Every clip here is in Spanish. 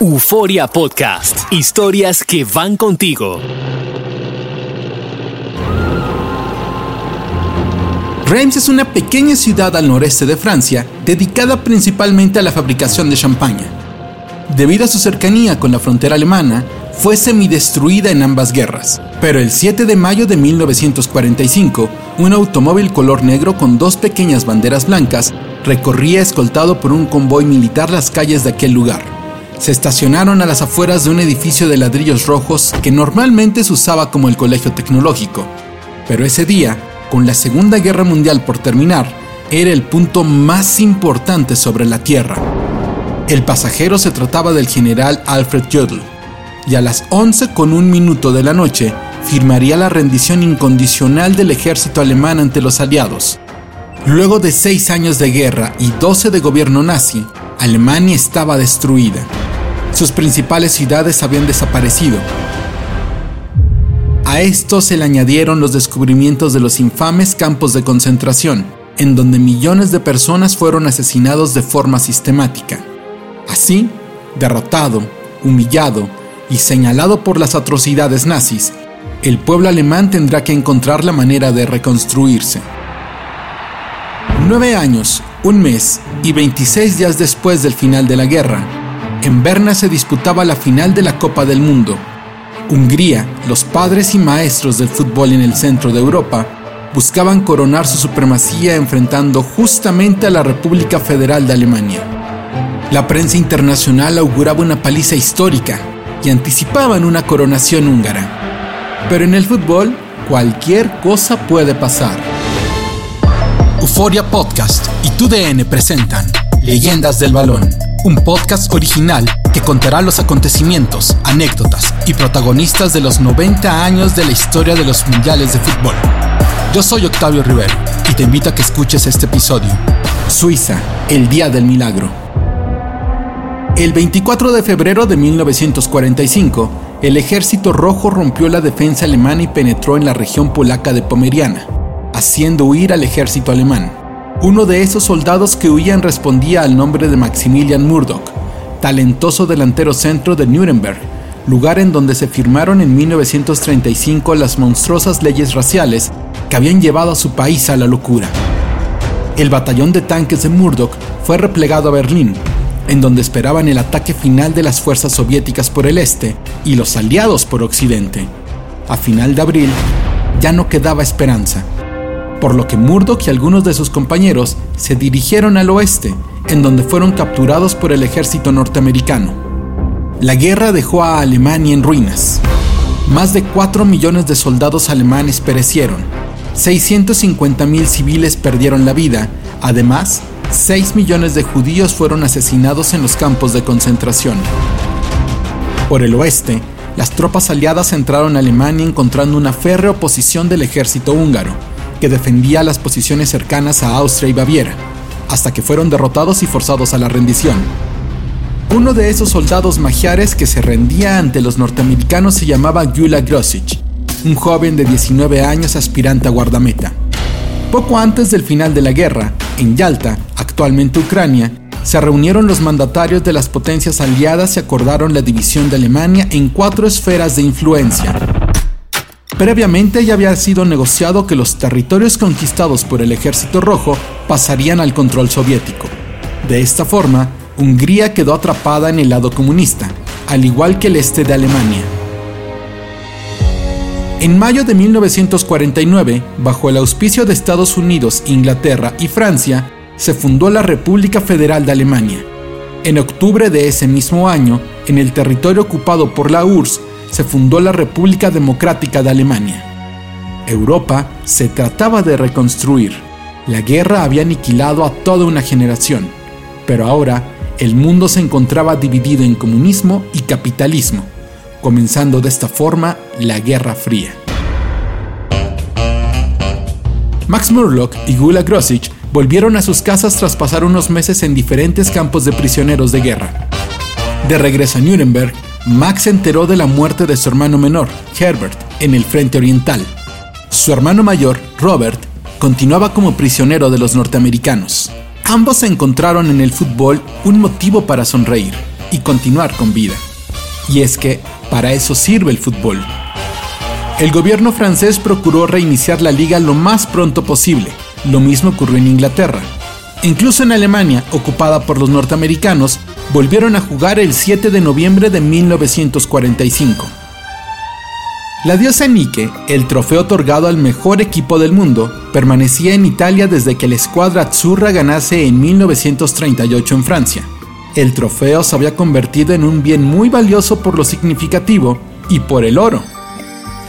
Euforia Podcast. Historias que van contigo. Reims es una pequeña ciudad al noreste de Francia dedicada principalmente a la fabricación de champaña. Debido a su cercanía con la frontera alemana, fue semidestruida en ambas guerras. Pero el 7 de mayo de 1945, un automóvil color negro con dos pequeñas banderas blancas recorría escoltado por un convoy militar las calles de aquel lugar. Se estacionaron a las afueras de un edificio de ladrillos rojos que normalmente se usaba como el colegio tecnológico. Pero ese día, con la Segunda Guerra Mundial por terminar, era el punto más importante sobre la Tierra. El pasajero se trataba del general Alfred Jodl, y a las 11 con un minuto de la noche firmaría la rendición incondicional del ejército alemán ante los aliados. Luego de seis años de guerra y 12 de gobierno nazi, Alemania estaba destruida. Sus principales ciudades habían desaparecido. A esto se le añadieron los descubrimientos de los infames campos de concentración, en donde millones de personas fueron asesinados de forma sistemática. Así, derrotado, humillado y señalado por las atrocidades nazis, el pueblo alemán tendrá que encontrar la manera de reconstruirse. Nueve años, un mes y 26 días después del final de la guerra, en Berna se disputaba la final de la Copa del Mundo. Hungría, los padres y maestros del fútbol en el centro de Europa, buscaban coronar su supremacía enfrentando justamente a la República Federal de Alemania. La prensa internacional auguraba una paliza histórica y anticipaban una coronación húngara. Pero en el fútbol, cualquier cosa puede pasar. Euforia Podcast y TUDN presentan Leyendas del Balón, un podcast original que contará los acontecimientos, anécdotas y protagonistas de los 90 años de la historia de los mundiales de fútbol. Yo soy Octavio Rivero y te invito a que escuches este episodio. Suiza, el Día del Milagro. El 24 de febrero de 1945, el Ejército Rojo rompió la defensa alemana y penetró en la región polaca de Pomeriana, haciendo huir al ejército alemán. Uno de esos soldados que huían respondía al nombre de Maximilian Murdoch, talentoso delantero centro de Nuremberg, lugar en donde se firmaron en 1935 las monstruosas leyes raciales que habían llevado a su país a la locura. El batallón de tanques de Murdoch fue replegado a Berlín, en donde esperaban el ataque final de las fuerzas soviéticas por el este y los aliados por occidente. A final de abril, ya no quedaba esperanza, por lo que Murdoch y algunos de sus compañeros se dirigieron al oeste, en donde fueron capturados por el ejército norteamericano. La guerra dejó a Alemania en ruinas. Más de 4 millones de soldados alemanes perecieron, 650.000 civiles perdieron la vida, además 6 millones de judíos fueron asesinados en los campos de concentración. Por el oeste, las tropas aliadas entraron a Alemania encontrando una férrea oposición del ejército húngaro, que defendía las posiciones cercanas a Austria y Baviera, hasta que fueron derrotados y forzados a la rendición. Uno de esos soldados magiares que se rendía ante los norteamericanos se llamaba Gyula Grosic, un joven de 19 años aspirante a guardameta. Poco antes del final de la guerra, en Yalta, actualmente Ucrania, se reunieron los mandatarios de las potencias aliadas y acordaron la división de Alemania en cuatro esferas de influencia. Previamente ya había sido negociado que los territorios conquistados por el Ejército Rojo pasarían al control soviético. De esta forma, Hungría quedó atrapada en el lado comunista, al igual que el este de Alemania. En mayo de 1949, bajo el auspicio de Estados Unidos, Inglaterra y Francia, se fundó la República Federal de Alemania. En octubre de ese mismo año, en el territorio ocupado por la URSS, se fundó la República Democrática de Alemania. Europa se trataba de reconstruir. La guerra había aniquilado a toda una generación, pero ahora el mundo se encontraba dividido en comunismo y capitalismo, comenzando de esta forma la Guerra Fría. Max Murlock y Gula Grosich volvieron a sus casas tras pasar unos meses en diferentes campos de prisioneros de guerra. De regreso a Nuremberg, Max se enteró de la muerte de su hermano menor, Herbert, en el frente oriental. Su hermano mayor, Robert, continuaba como prisionero de los norteamericanos. Ambos encontraron en el fútbol un motivo para sonreír y continuar con vida. Y es que para eso sirve el fútbol. El gobierno francés procuró reiniciar la liga lo más pronto posible. Lo mismo ocurrió en Inglaterra. Incluso en Alemania, ocupada por los norteamericanos, volvieron a jugar el 7 de noviembre de 1945. La diosa Nike, el trofeo otorgado al mejor equipo del mundo, permanecía en Italia desde que la escuadra Azzurra ganase en 1938 en Francia. El trofeo se había convertido en un bien muy valioso por lo significativo y por el oro.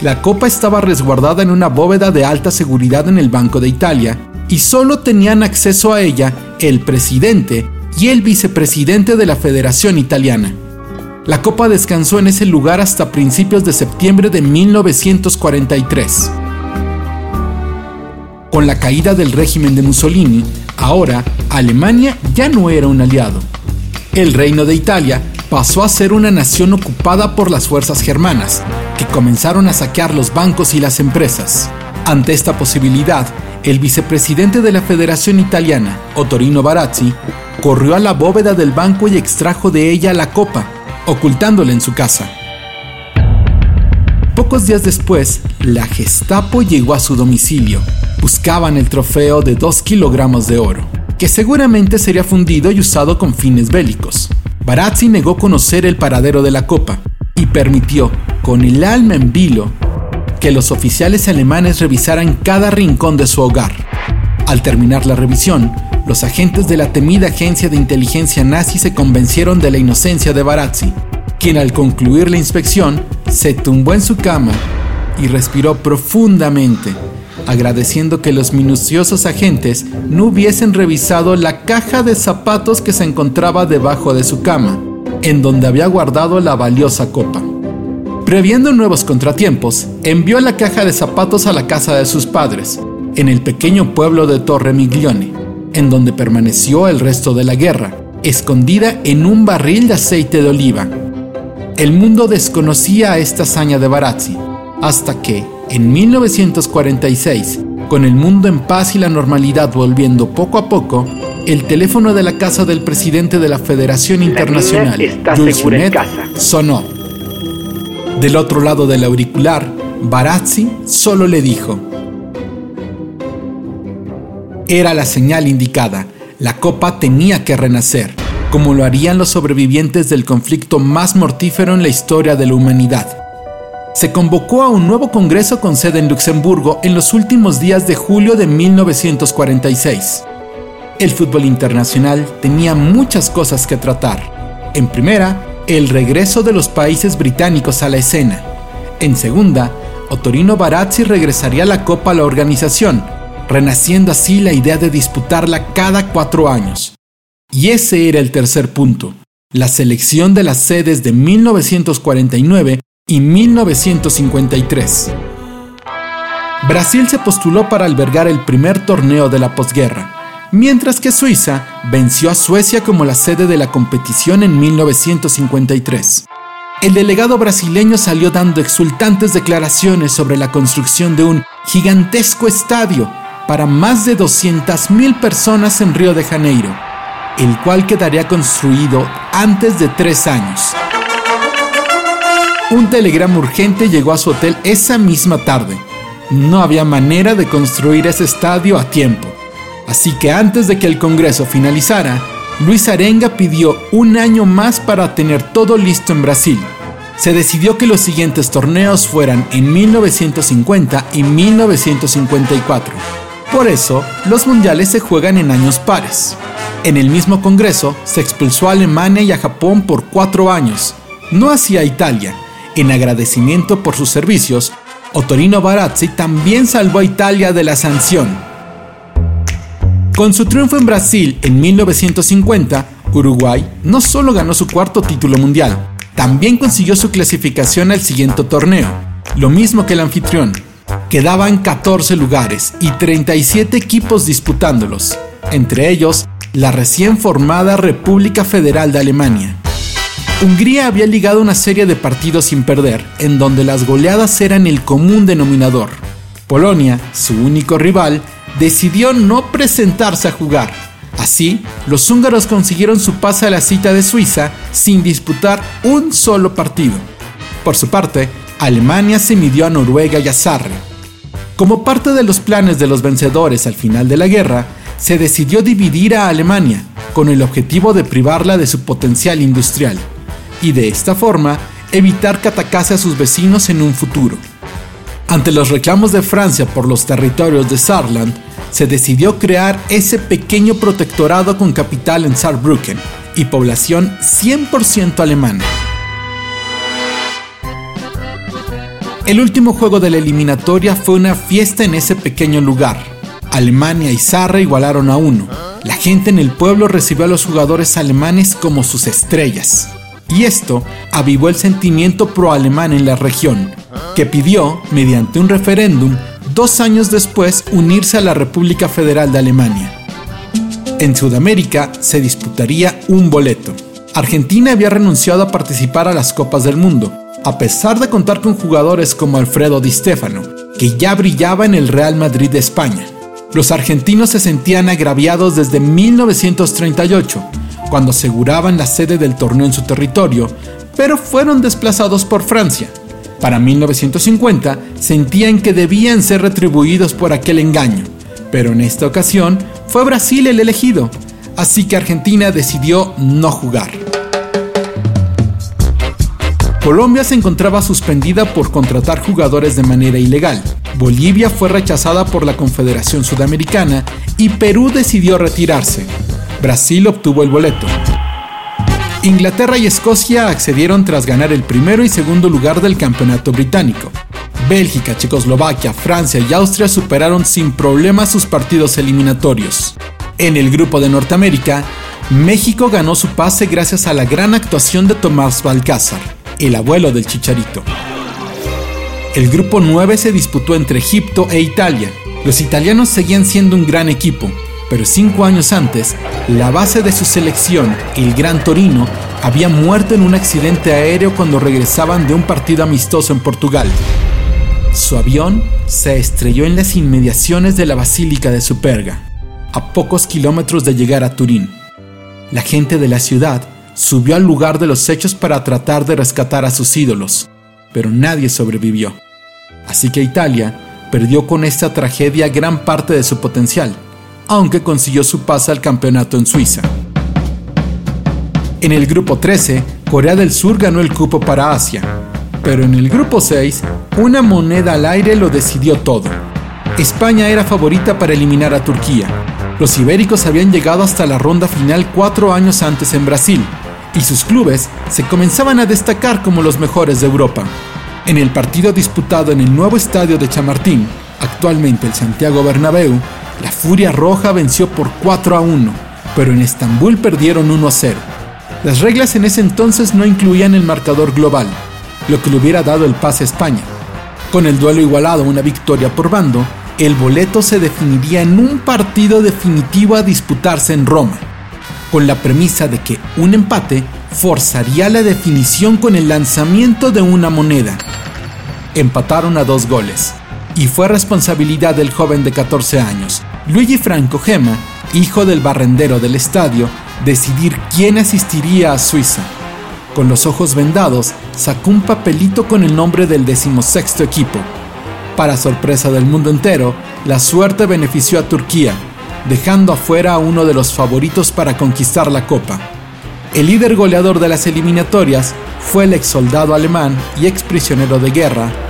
La copa estaba resguardada en una bóveda de alta seguridad en el Banco de Italia y solo tenían acceso a ella el presidente y el vicepresidente de la Federación Italiana. La copa descansó en ese lugar hasta principios de septiembre de 1943. Con la caída del régimen de Mussolini, ahora Alemania ya no era un aliado. El reino de Italia pasó a ser una nación ocupada por las fuerzas germanas, que comenzaron a saquear los bancos y las empresas. Ante esta posibilidad, el vicepresidente de la Federación Italiana, Ottorino Barazzi, corrió a la bóveda del banco y extrajo de ella la copa, ocultándola en su casa. Pocos días después, la Gestapo llegó a su domicilio. Buscaban el trofeo de 2 kilogramos de oro, que seguramente sería fundido y usado con fines bélicos. Barazzi negó conocer el paradero de la copa y permitió, con el alma en vilo, que los oficiales alemanes revisaran cada rincón de su hogar. Al terminar la revisión, los agentes de la temida agencia de inteligencia nazi se convencieron de la inocencia de Barazzi, quien al concluir la inspección se tumbó en su cama y respiró profundamente, agradeciendo que los minuciosos agentes no hubiesen revisado la caja de zapatos que se encontraba debajo de su cama, en donde había guardado la valiosa copa. Previendo nuevos contratiempos, envió la caja de zapatos a la casa de sus padres, en el pequeño pueblo de Torre Miglione, en donde permaneció el resto de la guerra, escondida en un barril de aceite de oliva. El mundo desconocía esta hazaña de Barazzi, hasta que, en 1946, con el mundo en paz y la normalidad volviendo poco a poco, el teléfono de la casa del presidente de la Federación Internacional, Jules Junet, sonó. Del otro lado del auricular, Barazzi solo le dijo, era la señal indicada. La copa tenía que renacer, como lo harían los sobrevivientes del conflicto más mortífero en la historia de la humanidad. Se convocó a un nuevo Congreso con sede en Luxemburgo en los últimos días de julio de 1946. El fútbol internacional tenía muchas cosas que tratar. En primera, el regreso de los países británicos a la escena. En segunda, Otorino Barazzi regresaría la Copa a la organización, renaciendo así la idea de disputarla cada cuatro años. Y ese era el tercer punto, la selección de las sedes de 1949 y 1953. Brasil se postuló para albergar el primer torneo de la posguerra, mientras que Suiza venció a Suecia como la sede de la competición en 1953. El delegado brasileño salió dando exultantes declaraciones sobre la construcción de un gigantesco estadio para más de 200.000 personas en Río de Janeiro, el cual quedaría construido antes de tres años. Un telegrama urgente llegó a su hotel esa misma tarde. No había manera de construir ese estadio a tiempo. Así que antes de que el Congreso finalizara, Luis Arenga pidió un año más para tener todo listo en Brasil. Se decidió que los siguientes torneos fueran en 1950 y 1954 por eso, los mundiales se juegan en años pares. En el mismo Congreso se expulsó a Alemania y a Japón por cuatro años, no hacia Italia. En agradecimiento por sus servicios, Ottorino Barazzi también salvó a Italia de la sanción. Con su triunfo en Brasil en 1950, Uruguay no solo ganó su cuarto título mundial, también consiguió su clasificación al siguiente torneo, lo mismo que el anfitrión. Quedaban 14 lugares y 37 equipos disputándolos, entre ellos la recién formada República Federal de Alemania. Hungría había ligado una serie de partidos sin perder, en donde las goleadas eran el común denominador. Polonia, su único rival, decidió no presentarse a jugar. Así, los húngaros consiguieron su pase a la cita de Suiza sin disputar un solo partido. Por su parte, Alemania se midió a Noruega y a Sarre. Como parte de los planes de los vencedores al final de la guerra, se decidió dividir a Alemania con el objetivo de privarla de su potencial industrial y de esta forma evitar que atacase a sus vecinos en un futuro. Ante los reclamos de Francia por los territorios de Saarland, se decidió crear ese pequeño protectorado con capital en Saarbrücken y población 100% alemana. El último juego de la eliminatoria fue una fiesta en ese pequeño lugar. Alemania y Sarre igualaron a uno. La gente en el pueblo recibió a los jugadores alemanes como sus estrellas y esto avivó el sentimiento pro-alemán en la región, que pidió, mediante un referéndum, dos años después unirse a la República Federal de Alemania. En Sudamérica se disputaría un boleto. Argentina había renunciado a participar a las Copas del Mundo, a pesar de contar con jugadores como Alfredo Di Stefano, que ya brillaba en el Real Madrid de España. Los argentinos se sentían agraviados desde 1938 cuando aseguraban la sede del torneo en su territorio, pero fueron desplazados por Francia. Para 1950 sentían que debían ser retribuidos por aquel engaño, pero en esta ocasión fue Brasil el elegido, así que Argentina decidió no jugar. Colombia se encontraba suspendida por contratar jugadores de manera ilegal. Bolivia fue rechazada por la Confederación Sudamericana y Perú decidió retirarse. Brasil obtuvo el boleto. Inglaterra y Escocia accedieron tras ganar el primero y segundo lugar del campeonato británico. Bélgica, Checoslovaquia, Francia y Austria superaron sin problemas sus partidos eliminatorios. En el grupo de Norteamérica, México ganó su pase gracias a la gran actuación de Tomás Balcázar, el abuelo del Chicharito. El grupo 9 se disputó entre Egipto e Italia. Los italianos seguían siendo un gran equipo, pero cinco años antes, la base de su selección, el Gran Torino, había muerto en un accidente aéreo cuando regresaban de un partido amistoso en Portugal. Su avión se estrelló en las inmediaciones de la Basílica de Superga, a pocos kilómetros de llegar a Turín. La gente de la ciudad subió al lugar de los hechos para tratar de rescatar a sus ídolos, pero nadie sobrevivió. Así que Italia perdió con esta tragedia gran parte de su potencial aunque consiguió su pase al campeonato en Suiza. En el grupo 13, Corea del Sur ganó el cupo para Asia, pero en el grupo 6, una moneda al aire lo decidió todo. España era favorita para eliminar a Turquía. Los ibéricos habían llegado hasta la ronda final cuatro años antes en Brasil, y sus clubes se comenzaban a destacar como los mejores de Europa. En el partido disputado en el nuevo estadio de Chamartín, actualmente el Santiago Bernabéu, la Furia Roja venció por 4 a 1, pero en Estambul perdieron 1 a 0. Las reglas en ese entonces no incluían el marcador global, lo que le hubiera dado el pase a España. Con el duelo igualado una victoria por bando, el boleto se definiría en un partido definitivo a disputarse en Roma, con la premisa de que un empate forzaría la definición con el lanzamiento de una moneda. Empataron a dos goles, y fue responsabilidad del joven de 14 años, Luigi Franco Gema, hijo del barrendero del estadio, decidir quién asistiría a Suiza. Con los ojos vendados, sacó un papelito con el nombre del decimosexto equipo. Para sorpresa del mundo entero, la suerte benefició a Turquía, dejando afuera a uno de los favoritos para conquistar la copa. El líder goleador de las eliminatorias fue el ex soldado alemán y ex prisionero de guerra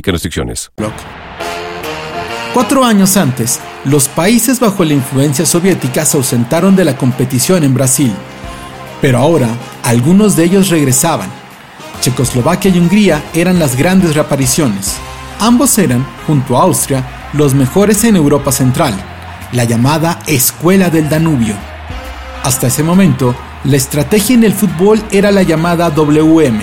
Restricciones. Cuatro años antes, los países bajo la influencia soviética se ausentaron de la competición en Brasil. Pero ahora, algunos de ellos regresaban. Checoslovaquia y Hungría eran las grandes reapariciones. Ambos eran, junto a Austria, los mejores en Europa Central, la llamada Escuela del Danubio. Hasta ese momento, la estrategia en el fútbol era la llamada WM,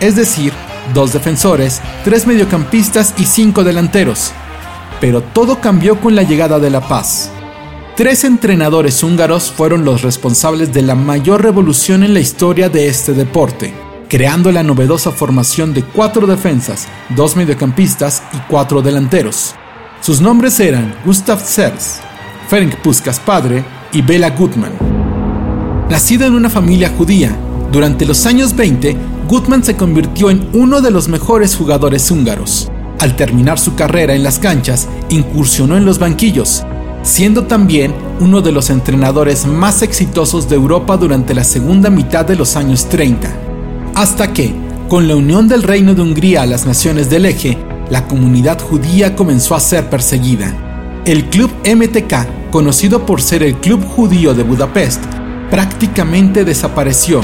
es decir, dos defensores, tres mediocampistas y cinco delanteros. Pero todo cambió con la llegada de la paz. Tres entrenadores húngaros fueron los responsables de la mayor revolución en la historia de este deporte, creando la novedosa formación de cuatro defensas, dos mediocampistas y cuatro delanteros. Sus nombres eran Gustav Sers, Ferenc Puskas padre y Bela Gutmann. Nacido en una familia judía, durante los años 20, Gutmann se convirtió en uno de los mejores jugadores húngaros. Al terminar su carrera en las canchas, incursionó en los banquillos, siendo también uno de los entrenadores más exitosos de Europa durante la segunda mitad de los años 30. Hasta que, con la unión del Reino de Hungría a las naciones del eje, la comunidad judía comenzó a ser perseguida. El club MTK, conocido por ser el Club Judío de Budapest, prácticamente desapareció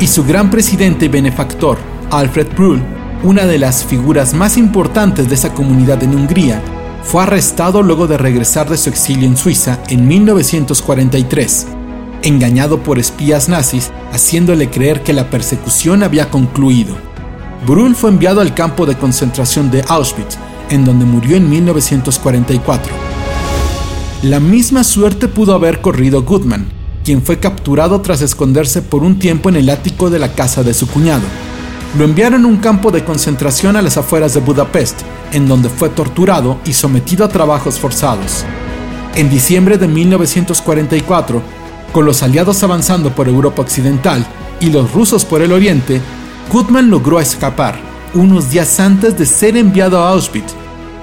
y su gran presidente y benefactor, Alfred Brühl, una de las figuras más importantes de esa comunidad en Hungría, fue arrestado luego de regresar de su exilio en Suiza en 1943, engañado por espías nazis, haciéndole creer que la persecución había concluido. Brühl fue enviado al campo de concentración de Auschwitz, en donde murió en 1944. La misma suerte pudo haber corrido Goodman, fue capturado tras esconderse por un tiempo en el ático de la casa de su cuñado. Lo enviaron a un campo de concentración a las afueras de Budapest, en donde fue torturado y sometido a trabajos forzados. En diciembre de 1944, con los aliados avanzando por Europa Occidental y los rusos por el oriente, Gutmann logró escapar unos días antes de ser enviado a Auschwitz.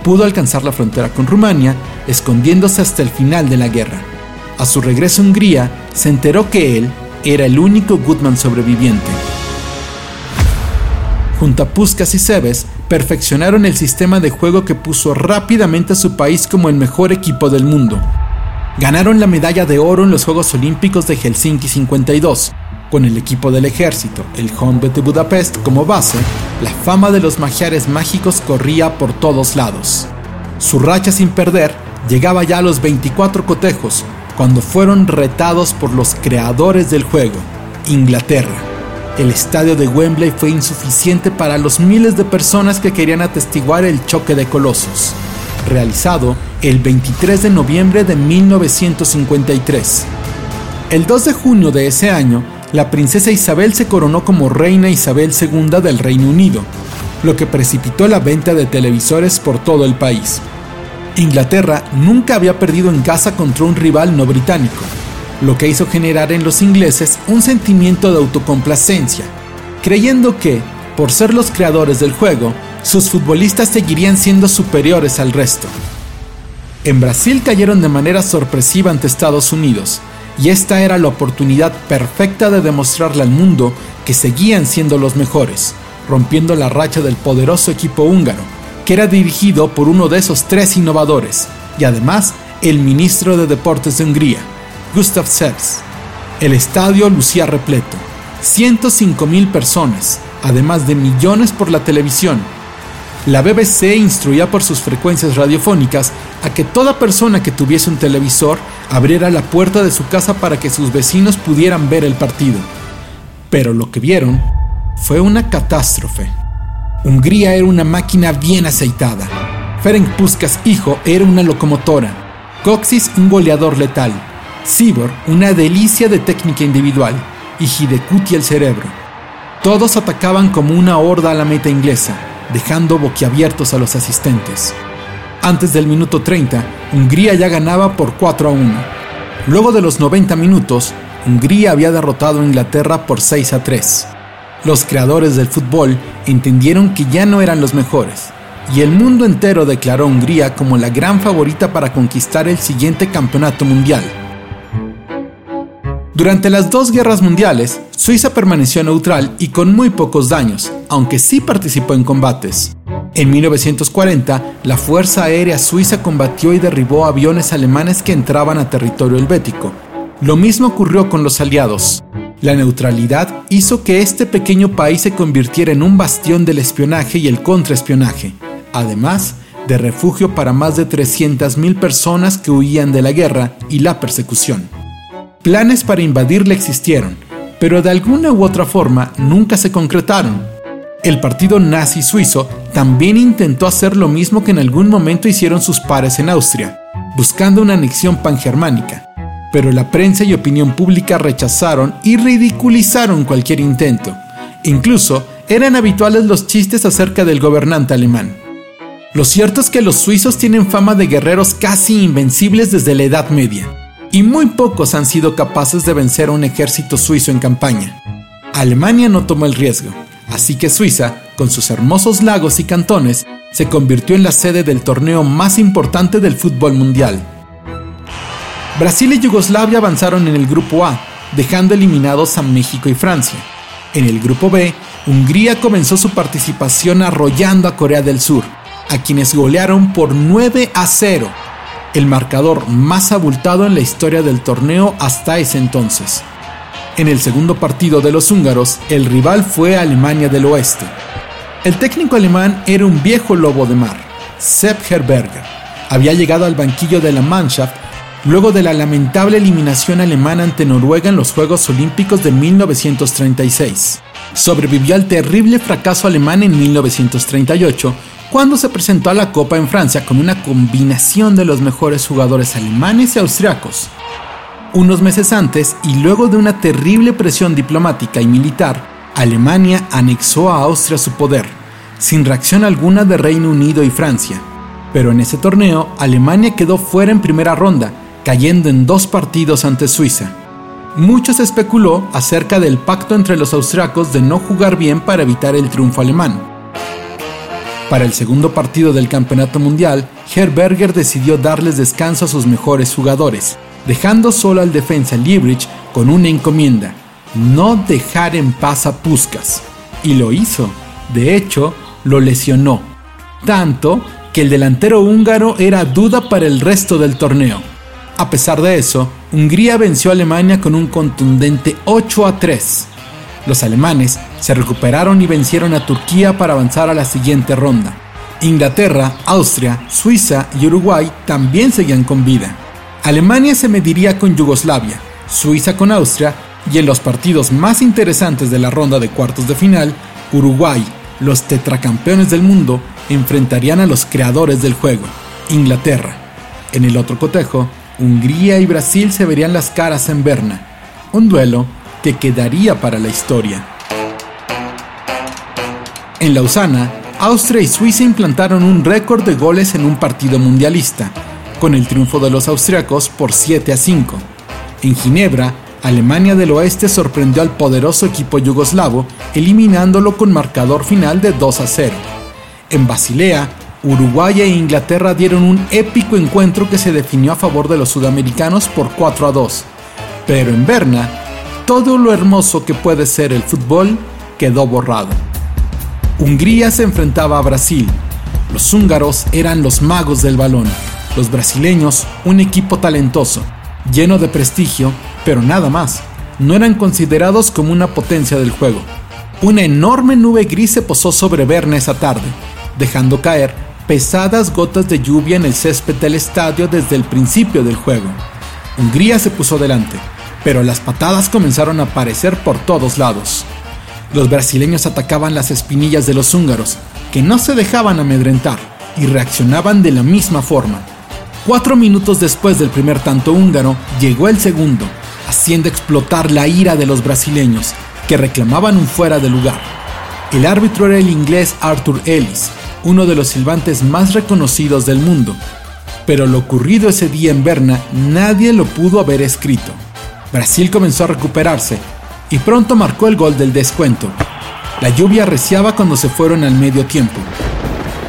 Pudo alcanzar la frontera con Rumania, escondiéndose hasta el final de la guerra. A su regreso a Hungría, se enteró que él era el único Goodman sobreviviente. Junto a Puskas y Sebes, perfeccionaron el sistema de juego que puso rápidamente a su país como el mejor equipo del mundo. Ganaron la medalla de oro en los Juegos Olímpicos de Helsinki 52. Con el equipo del ejército, el Honved de Budapest como base, la fama de los magiares mágicos corría por todos lados. Su racha sin perder llegaba ya a los 24 cotejos, cuando fueron retados por los creadores del juego, Inglaterra. El estadio de Wembley fue insuficiente para los miles de personas que querían atestiguar el choque de colosos, realizado el 23 de noviembre de 1953. El 2 de junio de ese año, la princesa Isabel se coronó como reina Isabel II del Reino Unido, lo que precipitó la venta de televisores por todo el país. Inglaterra nunca había perdido en casa contra un rival no británico, lo que hizo generar en los ingleses un sentimiento de autocomplacencia, creyendo que, por ser los creadores del juego, sus futbolistas seguirían siendo superiores al resto. En Brasil cayeron de manera sorpresiva ante Estados Unidos, y esta era la oportunidad perfecta de demostrarle al mundo que seguían siendo los mejores, rompiendo la racha del poderoso equipo húngaro, que era dirigido por uno de esos tres innovadores, y además el ministro de Deportes de Hungría, Gustav Sers. El estadio lucía repleto, 105.000 personas, además de millones por la televisión. La BBC instruía por sus frecuencias radiofónicas a que toda persona que tuviese un televisor abriera la puerta de su casa para que sus vecinos pudieran ver el partido. Pero lo que vieron fue una catástrofe. Hungría era una máquina bien aceitada. Ferenc Puskas hijo era una locomotora. Coxis un goleador letal. Sibor una delicia de técnica individual. Y Hidekuti el cerebro. Todos atacaban como una horda a la meta inglesa, dejando boquiabiertos a los asistentes. Antes del minuto 30, Hungría ya ganaba por 4 a 1. Luego de los 90 minutos, Hungría había derrotado a Inglaterra por 6 a 3. Los creadores del fútbol entendieron que ya no eran los mejores, y el mundo entero declaró a Hungría como la gran favorita para conquistar el siguiente campeonato mundial. Durante las dos guerras mundiales, Suiza permaneció neutral y con muy pocos daños, aunque sí participó en combates. En 1940, la Fuerza Aérea Suiza combatió y derribó aviones alemanes que entraban a territorio helvético. Lo mismo ocurrió con los aliados. La neutralidad hizo que este pequeño país se convirtiera en un bastión del espionaje y el contraespionaje, además de refugio para más de 300.000 personas que huían de la guerra y la persecución. Planes para invadirle existieron, pero de alguna u otra forma nunca se concretaron. El partido nazi suizo también intentó hacer lo mismo que en algún momento hicieron sus pares en Austria, buscando una anexión pangermánica, pero la prensa y opinión pública rechazaron y ridiculizaron cualquier intento. Incluso eran habituales los chistes acerca del gobernante alemán. Lo cierto es que los suizos tienen fama de guerreros casi invencibles desde la Edad Media y muy pocos han sido capaces de vencer a un ejército suizo en campaña. Alemania no tomó el riesgo, así que Suiza, con sus hermosos lagos y cantones, se convirtió en la sede del torneo más importante del fútbol mundial. Brasil y Yugoslavia avanzaron en el grupo A, dejando eliminados a México y Francia. En el grupo B, Hungría comenzó su participación arrollando a Corea del Sur, a quienes golearon por 9 a 0 el marcador más abultado en la historia del torneo hasta ese entonces. En el segundo partido de los húngaros, el rival fue Alemania del Oeste. El técnico alemán era un viejo lobo de mar, Sepp Herberger. Había llegado al banquillo de la Mannschaft luego de la lamentable eliminación alemana ante Noruega en los Juegos Olímpicos de 1936. Sobrevivió al terrible fracaso alemán en 1938 cuando se presentó a la Copa en Francia con una combinación de los mejores jugadores alemanes y austriacos. Unos meses antes, y luego de una terrible presión diplomática y militar, Alemania anexó a Austria su poder, sin reacción alguna de Reino Unido y Francia. Pero en ese torneo, Alemania quedó fuera en primera ronda, cayendo en dos partidos ante Suiza. Mucho se especuló acerca del pacto entre los austriacos de no jugar bien para evitar el triunfo alemán para el segundo partido del Campeonato Mundial, Herberger decidió darles descanso a sus mejores jugadores, dejando solo al defensa Liebrich con una encomienda, no dejar en paz a Puskas. Y lo hizo. De hecho, lo lesionó. Tanto que el delantero húngaro era duda para el resto del torneo. A pesar de eso, Hungría venció a Alemania con un contundente 8 a 3 los alemanes se recuperaron y vencieron a Turquía para avanzar a la siguiente ronda. Inglaterra, Austria, Suiza y Uruguay también seguían con vida. Alemania se mediría con Yugoslavia, Suiza con Austria y en los partidos más interesantes de la ronda de cuartos de final, Uruguay, los tetracampeones del mundo, enfrentarían a los creadores del juego, Inglaterra. En el otro cotejo, Hungría y Brasil se verían las caras en Berna, un duelo que quedaría para la historia. En Lausana, Austria y Suiza implantaron un récord de goles en un partido mundialista, con el triunfo de los austriacos por 7 a 5. En Ginebra, Alemania del Oeste sorprendió al poderoso equipo yugoslavo, eliminándolo con marcador final de 2 a 0. En Basilea, Uruguay e Inglaterra dieron un épico encuentro que se definió a favor de los sudamericanos por 4 a 2. Pero en Berna, todo lo hermoso que puede ser el fútbol quedó borrado. Hungría se enfrentaba a Brasil. Los húngaros eran los magos del balón. Los brasileños, un equipo talentoso, lleno de prestigio, pero nada más. No eran considerados como una potencia del juego. Una enorme nube gris se posó sobre Berna esa tarde, dejando caer pesadas gotas de lluvia en el césped del estadio desde el principio del juego. Hungría se puso delante, pero las patadas comenzaron a aparecer por todos lados. Los brasileños atacaban las espinillas de los húngaros, que no se dejaban amedrentar y reaccionaban de la misma forma. Cuatro minutos después del primer tanto húngaro, llegó el segundo, haciendo explotar la ira de los brasileños, que reclamaban un fuera de lugar. El árbitro era el inglés Arthur Ellis, uno de los silbantes más reconocidos del mundo. Pero lo ocurrido ese día en Berna nadie lo pudo haber escrito. Brasil comenzó a recuperarse y pronto marcó el gol del descuento. La lluvia arreciaba cuando se fueron al medio tiempo.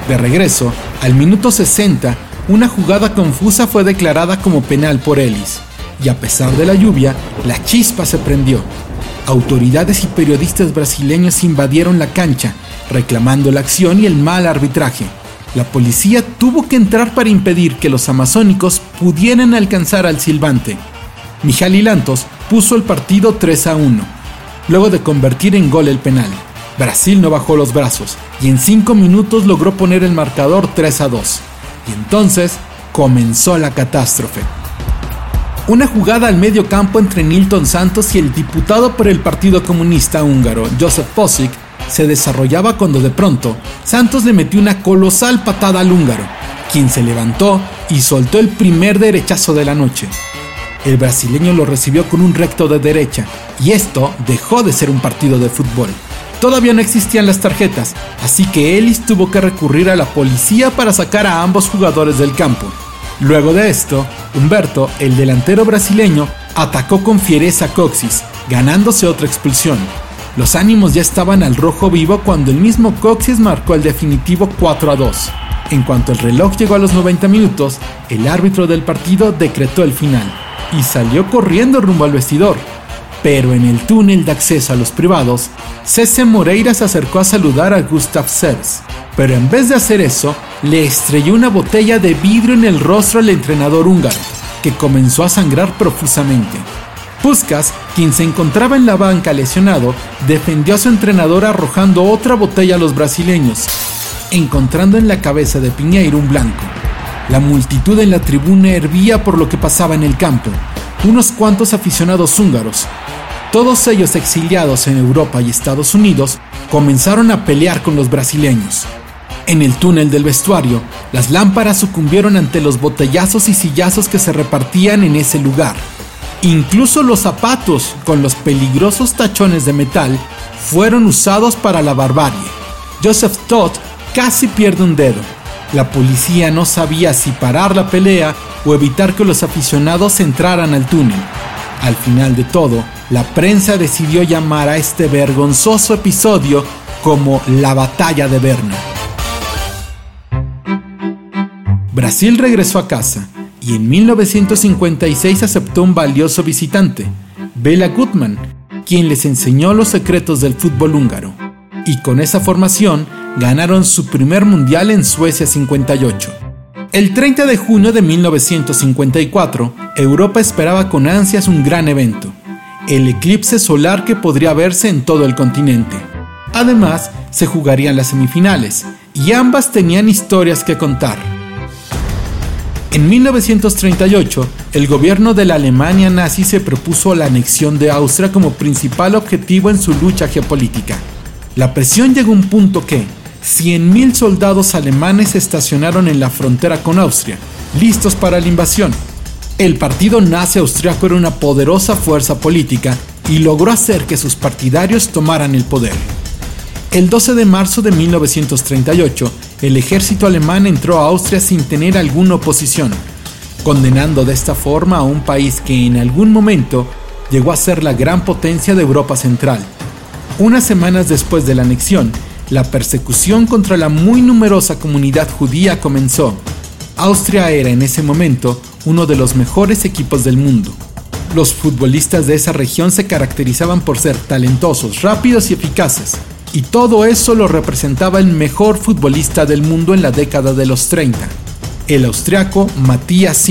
De regreso, al minuto 60, una jugada confusa fue declarada como penal por Ellis, y a pesar de la lluvia, la chispa se prendió. Autoridades y periodistas brasileños invadieron la cancha, reclamando la acción y el mal arbitraje. La policía tuvo que entrar para impedir que los amazónicos pudieran alcanzar al silbante. Mijaly Lantos puso el partido 3 a 1, luego de convertir en gol el penal. Brasil no bajó los brazos y en 5 minutos logró poner el marcador 3 a 2. Y entonces comenzó la catástrofe. Una jugada al medio campo entre Nilton Santos y el diputado por el Partido Comunista Húngaro, Joseph Posic, se desarrollaba cuando de pronto Santos le metió una colosal patada al húngaro, quien se levantó y soltó el primer derechazo de la noche. El brasileño lo recibió con un recto de derecha, y esto dejó de ser un partido de fútbol. Todavía no existían las tarjetas, así que Ellis tuvo que recurrir a la policía para sacar a ambos jugadores del campo. Luego de esto, Humberto, el delantero brasileño, atacó con fiereza a Coxis, ganándose otra expulsión. Los ánimos ya estaban al rojo vivo cuando el mismo Coxis marcó el definitivo 4 a 2. En cuanto el reloj llegó a los 90 minutos, el árbitro del partido decretó el final y salió corriendo rumbo al vestidor. Pero en el túnel de acceso a los privados, Cese Moreira se acercó a saludar a Gustav Sers, pero en vez de hacer eso, le estrelló una botella de vidrio en el rostro al entrenador húngaro, que comenzó a sangrar profusamente. Puskas, quien se encontraba en la banca lesionado, defendió a su entrenador arrojando otra botella a los brasileños, encontrando en la cabeza de Piñeiro un blanco. La multitud en la tribuna hervía por lo que pasaba en el campo. Unos cuantos aficionados húngaros, todos ellos exiliados en Europa y Estados Unidos, comenzaron a pelear con los brasileños. En el túnel del vestuario, las lámparas sucumbieron ante los botellazos y sillazos que se repartían en ese lugar. Incluso los zapatos, con los peligrosos tachones de metal, fueron usados para la barbarie. Joseph Todd casi pierde un dedo. La policía no sabía si parar la pelea o evitar que los aficionados entraran al túnel. Al final de todo, la prensa decidió llamar a este vergonzoso episodio como la batalla de Berna. Brasil regresó a casa y en 1956 aceptó un valioso visitante, Bela Gutmann, quien les enseñó los secretos del fútbol húngaro. Y con esa formación ganaron su primer mundial en Suecia 58. El 30 de junio de 1954, Europa esperaba con ansias un gran evento, el eclipse solar que podría verse en todo el continente. Además, se jugarían las semifinales, y ambas tenían historias que contar. En 1938, el gobierno de la Alemania nazi se propuso la anexión de Austria como principal objetivo en su lucha geopolítica. La presión llegó a un punto que 100.000 soldados alemanes estacionaron en la frontera con Austria, listos para la invasión. El partido nazi austriaco era una poderosa fuerza política y logró hacer que sus partidarios tomaran el poder. El 12 de marzo de 1938, el ejército alemán entró a Austria sin tener alguna oposición, condenando de esta forma a un país que en algún momento llegó a ser la gran potencia de Europa Central. Unas semanas después de la anexión, la persecución contra la muy numerosa comunidad judía comenzó. Austria era en ese momento uno de los mejores equipos del mundo. Los futbolistas de esa región se caracterizaban por ser talentosos, rápidos y eficaces y todo eso lo representaba el mejor futbolista del mundo en la década de los 30, el austriaco Matías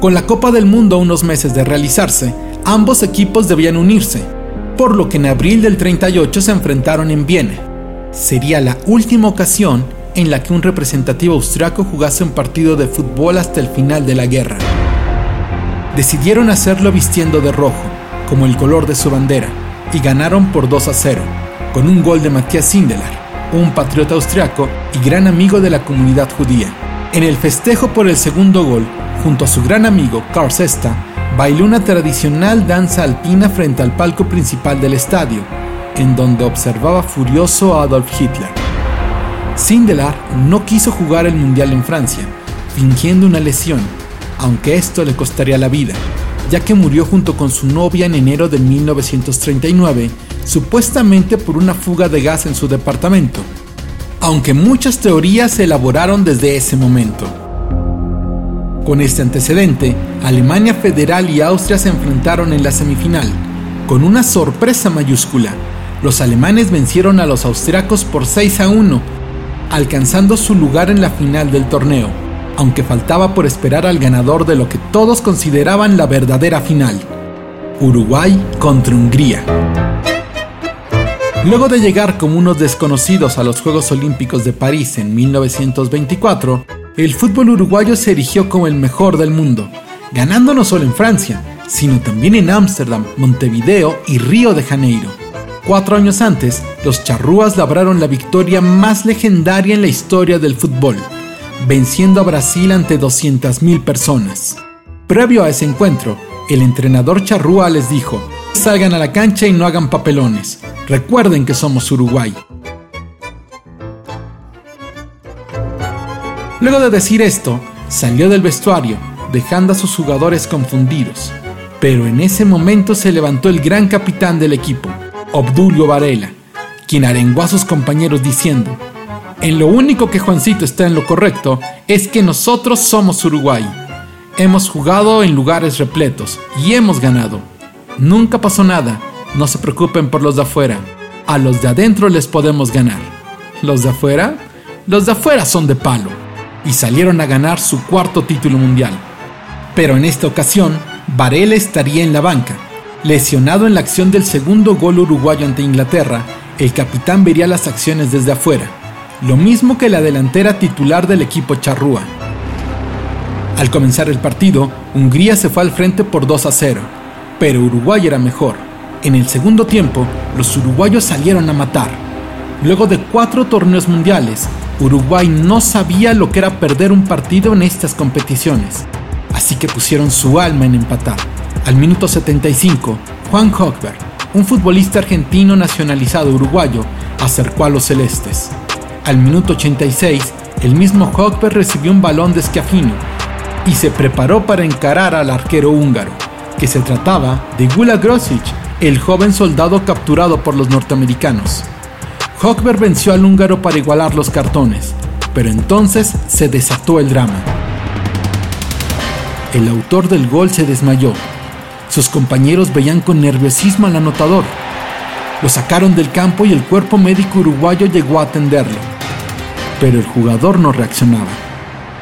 Con la Copa del Mundo a unos meses de realizarse, ambos equipos debían unirse. por lo que en abril del 38 se enfrentaron en Viena. Sería la última ocasión en la que un representativo austriaco jugase un partido de fútbol hasta el final de la guerra. Decidieron hacerlo vistiendo de rojo, como el color de su bandera, y ganaron por 2 a 0, con un gol de Matthias Sindelar, un patriota austriaco y gran amigo de la comunidad judía. En el festejo por el segundo gol, junto a su gran amigo Karl Sesta, bailó una tradicional danza alpina frente al palco principal del estadio, en donde observaba furioso a Adolf Hitler. Sindelar no quiso jugar el Mundial en Francia, fingiendo una lesión, aunque esto le costaría la vida, ya que murió junto con su novia en enero de 1939, supuestamente por una fuga de gas en su departamento, aunque muchas teorías se elaboraron desde ese momento. Con este antecedente, Alemania Federal y Austria se enfrentaron en la semifinal. Con una sorpresa mayúscula, los alemanes vencieron a los austriacos por 6 a 1, alcanzando su lugar en la final del torneo, aunque faltaba por esperar al ganador de lo que todos consideraban la verdadera final, Uruguay contra Hungría. Luego de llegar como unos desconocidos a los Juegos Olímpicos de París en 1924, el fútbol uruguayo se erigió como el mejor del mundo, ganando no solo en Francia, sino también en Ámsterdam, Montevideo y Río de Janeiro. Cuatro años antes, los charrúas labraron la victoria más legendaria en la historia del fútbol, venciendo a Brasil ante 200.000 personas. Previo a ese encuentro, el entrenador charrúa les dijo, salgan a la cancha y no hagan papelones, recuerden que somos Uruguay. Luego de decir esto, salió del vestuario, dejando a sus jugadores confundidos. Pero en ese momento se levantó el gran capitán del equipo, Obdulio Varela, quien arengó a sus compañeros diciendo, en lo único que Juancito está en lo correcto es que nosotros somos Uruguay. Hemos jugado en lugares repletos y hemos ganado. Nunca pasó nada, no se preocupen por los de afuera. A los de adentro les podemos ganar. ¿Los de afuera? Los de afuera son de palo y salieron a ganar su cuarto título mundial. Pero en esta ocasión, Varela estaría en la banca. Lesionado en la acción del segundo gol uruguayo ante Inglaterra, el capitán vería las acciones desde afuera, lo mismo que la delantera titular del equipo charrúa. Al comenzar el partido, Hungría se fue al frente por 2 a 0, pero Uruguay era mejor. En el segundo tiempo, los uruguayos salieron a matar. Luego de cuatro torneos mundiales, Uruguay no sabía lo que era perder un partido en estas competiciones, así que pusieron su alma en empatar. Al minuto 75, Juan Hochberg, un futbolista argentino nacionalizado uruguayo, acercó a los celestes. Al minuto 86, el mismo Hochberg recibió un balón de esquiafino y se preparó para encarar al arquero húngaro, que se trataba de Gula Grosic, el joven soldado capturado por los norteamericanos. Hochberg venció al húngaro para igualar los cartones, pero entonces se desató el drama. El autor del gol se desmayó. Sus compañeros veían con nerviosismo al anotador. Lo sacaron del campo y el cuerpo médico uruguayo llegó a atenderlo. Pero el jugador no reaccionaba.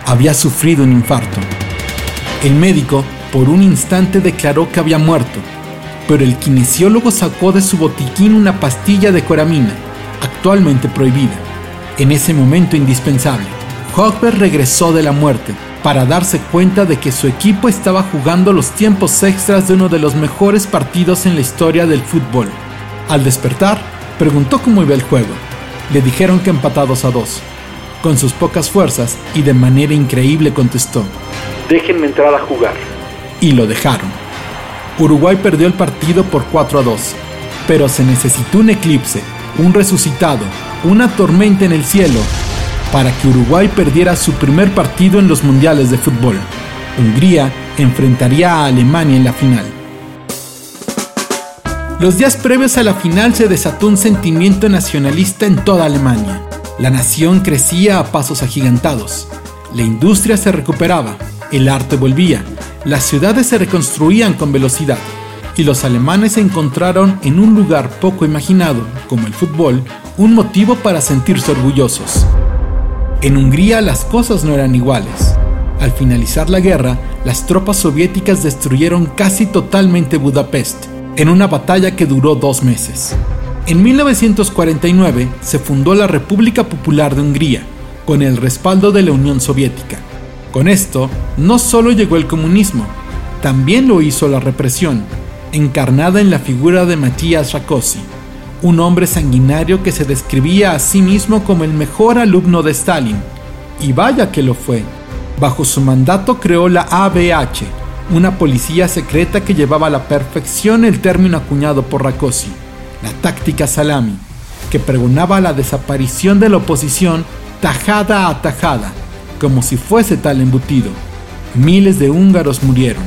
Había sufrido un infarto. El médico por un instante declaró que había muerto, pero el kinesiólogo sacó de su botiquín una pastilla de coramina actualmente prohibida. En ese momento indispensable, Hochberg regresó de la muerte para darse cuenta de que su equipo estaba jugando los tiempos extras de uno de los mejores partidos en la historia del fútbol. Al despertar, preguntó cómo iba el juego. Le dijeron que empatados a dos. Con sus pocas fuerzas y de manera increíble contestó, déjenme entrar a jugar. Y lo dejaron. Uruguay perdió el partido por 4 a 2, pero se necesitó un eclipse un resucitado, una tormenta en el cielo, para que Uruguay perdiera su primer partido en los mundiales de fútbol. Hungría enfrentaría a Alemania en la final. Los días previos a la final se desató un sentimiento nacionalista en toda Alemania. La nación crecía a pasos agigantados. La industria se recuperaba, el arte volvía, las ciudades se reconstruían con velocidad y los alemanes encontraron en un lugar poco imaginado, como el fútbol, un motivo para sentirse orgullosos. En Hungría las cosas no eran iguales. Al finalizar la guerra, las tropas soviéticas destruyeron casi totalmente Budapest en una batalla que duró dos meses. En 1949 se fundó la República Popular de Hungría, con el respaldo de la Unión Soviética. Con esto, no solo llegó el comunismo, también lo hizo la represión, encarnada en la figura de Matías Rákosi, un hombre sanguinario que se describía a sí mismo como el mejor alumno de Stalin. Y vaya que lo fue. Bajo su mandato creó la ABH, una policía secreta que llevaba a la perfección el término acuñado por Rákosi, la táctica salami, que pregonaba la desaparición de la oposición tajada a tajada, como si fuese tal embutido. Miles de húngaros murieron.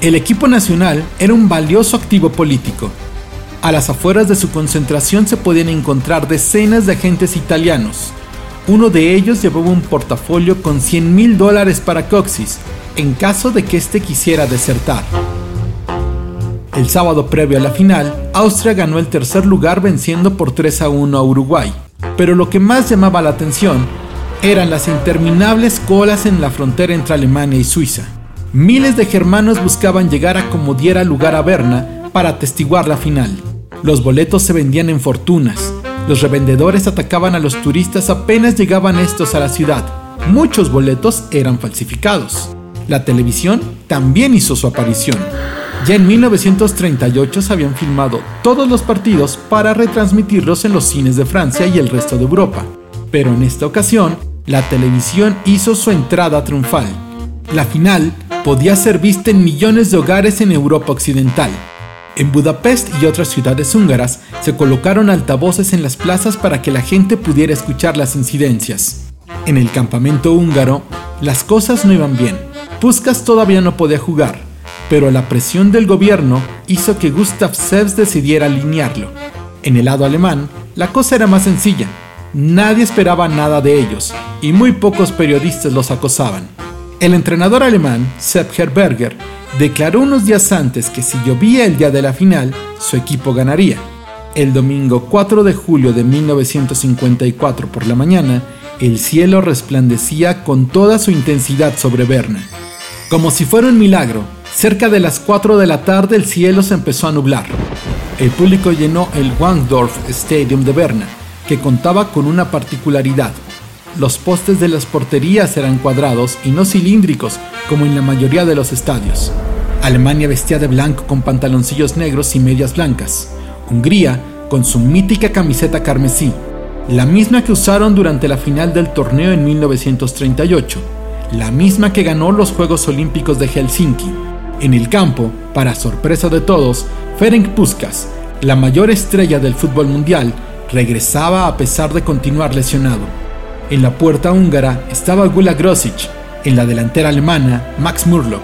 El equipo nacional era un valioso activo político. A las afueras de su concentración se podían encontrar decenas de agentes italianos. Uno de ellos llevaba un portafolio con 100 mil dólares para Coxis, en caso de que éste quisiera desertar. El sábado previo a la final, Austria ganó el tercer lugar venciendo por 3 a 1 a Uruguay. Pero lo que más llamaba la atención eran las interminables colas en la frontera entre Alemania y Suiza. Miles de germanos buscaban llegar a como diera lugar a Berna para atestiguar la final. Los boletos se vendían en fortunas. Los revendedores atacaban a los turistas apenas llegaban estos a la ciudad. Muchos boletos eran falsificados. La televisión también hizo su aparición. Ya en 1938 se habían filmado todos los partidos para retransmitirlos en los cines de Francia y el resto de Europa. Pero en esta ocasión, la televisión hizo su entrada triunfal. La final podía ser vista en millones de hogares en Europa Occidental. En Budapest y otras ciudades húngaras se colocaron altavoces en las plazas para que la gente pudiera escuchar las incidencias. En el campamento húngaro, las cosas no iban bien. Puskas todavía no podía jugar, pero la presión del gobierno hizo que Gustav Seps decidiera alinearlo. En el lado alemán, la cosa era más sencilla. Nadie esperaba nada de ellos y muy pocos periodistas los acosaban. El entrenador alemán, Sepp Herberger, declaró unos días antes que si llovía el día de la final, su equipo ganaría. El domingo 4 de julio de 1954 por la mañana, el cielo resplandecía con toda su intensidad sobre Berna. Como si fuera un milagro, cerca de las 4 de la tarde el cielo se empezó a nublar. El público llenó el Wangdorf Stadium de Berna, que contaba con una particularidad. Los postes de las porterías eran cuadrados y no cilíndricos como en la mayoría de los estadios. Alemania vestía de blanco con pantaloncillos negros y medias blancas. Hungría con su mítica camiseta carmesí, la misma que usaron durante la final del torneo en 1938, la misma que ganó los Juegos Olímpicos de Helsinki. En el campo, para sorpresa de todos, Ferenc Puskas, la mayor estrella del fútbol mundial, regresaba a pesar de continuar lesionado. En la puerta húngara estaba Gula Grosic, en la delantera alemana Max Murlock.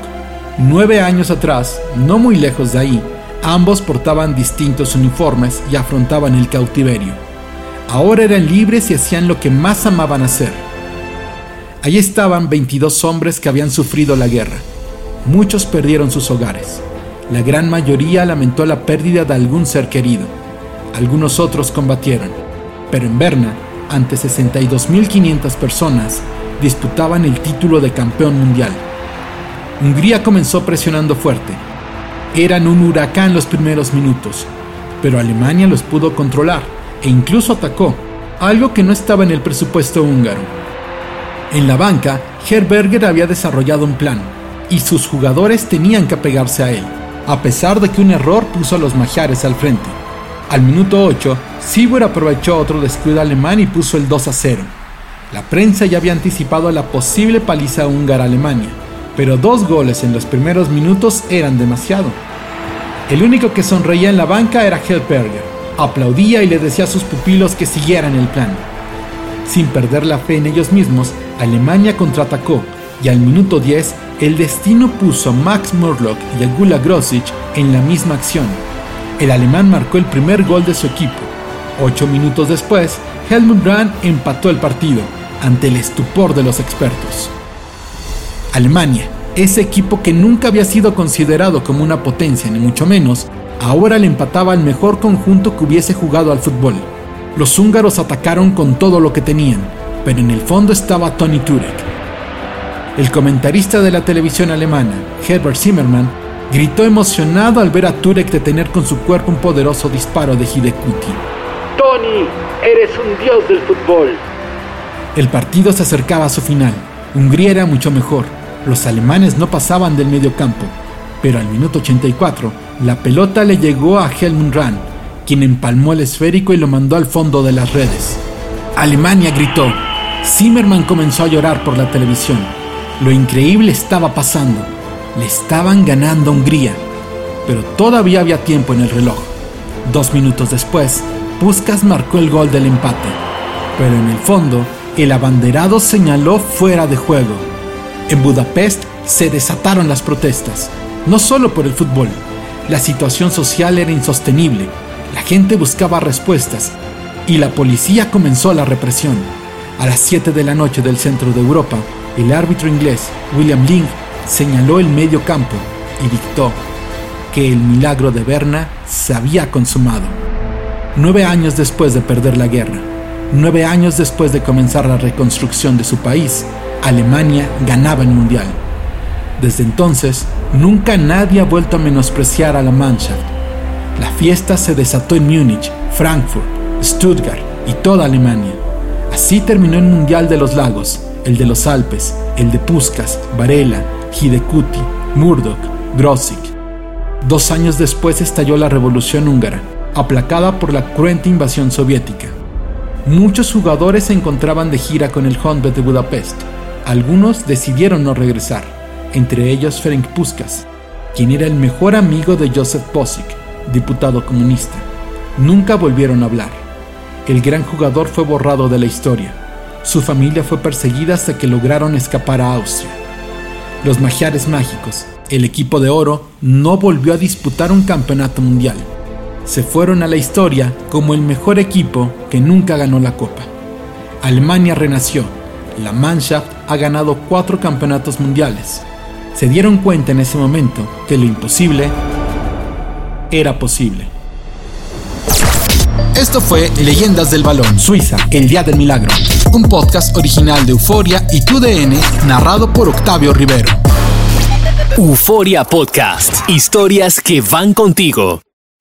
Nueve años atrás, no muy lejos de ahí, ambos portaban distintos uniformes y afrontaban el cautiverio. Ahora eran libres y hacían lo que más amaban hacer. Allí estaban 22 hombres que habían sufrido la guerra. Muchos perdieron sus hogares. La gran mayoría lamentó la pérdida de algún ser querido. Algunos otros combatieron. Pero en Berna, ante 62.500 personas, disputaban el título de campeón mundial. Hungría comenzó presionando fuerte. Eran un huracán los primeros minutos, pero Alemania los pudo controlar e incluso atacó, algo que no estaba en el presupuesto húngaro. En la banca, Herberger había desarrollado un plan, y sus jugadores tenían que apegarse a él, a pesar de que un error puso a los majares al frente. Al minuto 8, Sieber aprovechó otro descuido alemán y puso el 2 a 0. La prensa ya había anticipado la posible paliza húngara-Alemania, pero dos goles en los primeros minutos eran demasiado. El único que sonreía en la banca era Helperger. Aplaudía y le decía a sus pupilos que siguieran el plan. Sin perder la fe en ellos mismos, Alemania contraatacó y al minuto 10 el destino puso a Max Murlock y a Gula Grosic en la misma acción el alemán marcó el primer gol de su equipo. Ocho minutos después, Helmut Brandt empató el partido, ante el estupor de los expertos. Alemania, ese equipo que nunca había sido considerado como una potencia, ni mucho menos, ahora le empataba al mejor conjunto que hubiese jugado al fútbol. Los húngaros atacaron con todo lo que tenían, pero en el fondo estaba Tony Turek. El comentarista de la televisión alemana, Herbert Zimmermann, Gritó emocionado al ver a Turek detener con su cuerpo un poderoso disparo de Hidekuti. Tony, eres un dios del fútbol. El partido se acercaba a su final. Hungría era mucho mejor. Los alemanes no pasaban del medio campo. Pero al minuto 84, la pelota le llegó a Helmut Rahn, quien empalmó el esférico y lo mandó al fondo de las redes. Alemania gritó. Zimmerman comenzó a llorar por la televisión. Lo increíble estaba pasando. Le estaban ganando a Hungría. Pero todavía había tiempo en el reloj. Dos minutos después, Puskas marcó el gol del empate. Pero en el fondo, el abanderado señaló fuera de juego. En Budapest se desataron las protestas, no solo por el fútbol. La situación social era insostenible. La gente buscaba respuestas y la policía comenzó la represión. A las 7 de la noche del centro de Europa, el árbitro inglés William Link señaló el medio campo y dictó que el milagro de Berna se había consumado. Nueve años después de perder la guerra, nueve años después de comenzar la reconstrucción de su país, Alemania ganaba el Mundial. Desde entonces, nunca nadie ha vuelto a menospreciar a la Mannschaft. La fiesta se desató en Múnich, Frankfurt, Stuttgart y toda Alemania. Así terminó el Mundial de los Lagos, el de los Alpes, el de Puskas, Varela, Hidekuti, Murdoch, Grosik. Dos años después estalló la Revolución Húngara, aplacada por la cruenta invasión soviética. Muchos jugadores se encontraban de gira con el Honved de Budapest. Algunos decidieron no regresar, entre ellos Ferenc Puskas, quien era el mejor amigo de Joseph Bosik, diputado comunista. Nunca volvieron a hablar. El gran jugador fue borrado de la historia. Su familia fue perseguida hasta que lograron escapar a Austria. Los Magiares Mágicos, el equipo de oro, no volvió a disputar un campeonato mundial. Se fueron a la historia como el mejor equipo que nunca ganó la copa. Alemania renació. La Mannschaft ha ganado cuatro campeonatos mundiales. Se dieron cuenta en ese momento que lo imposible era posible. Esto fue Leyendas del Balón, Suiza, el Día del Milagro, un podcast original de Euforia y TUDN, narrado por Octavio Rivero. Euforia Podcast, historias que van contigo.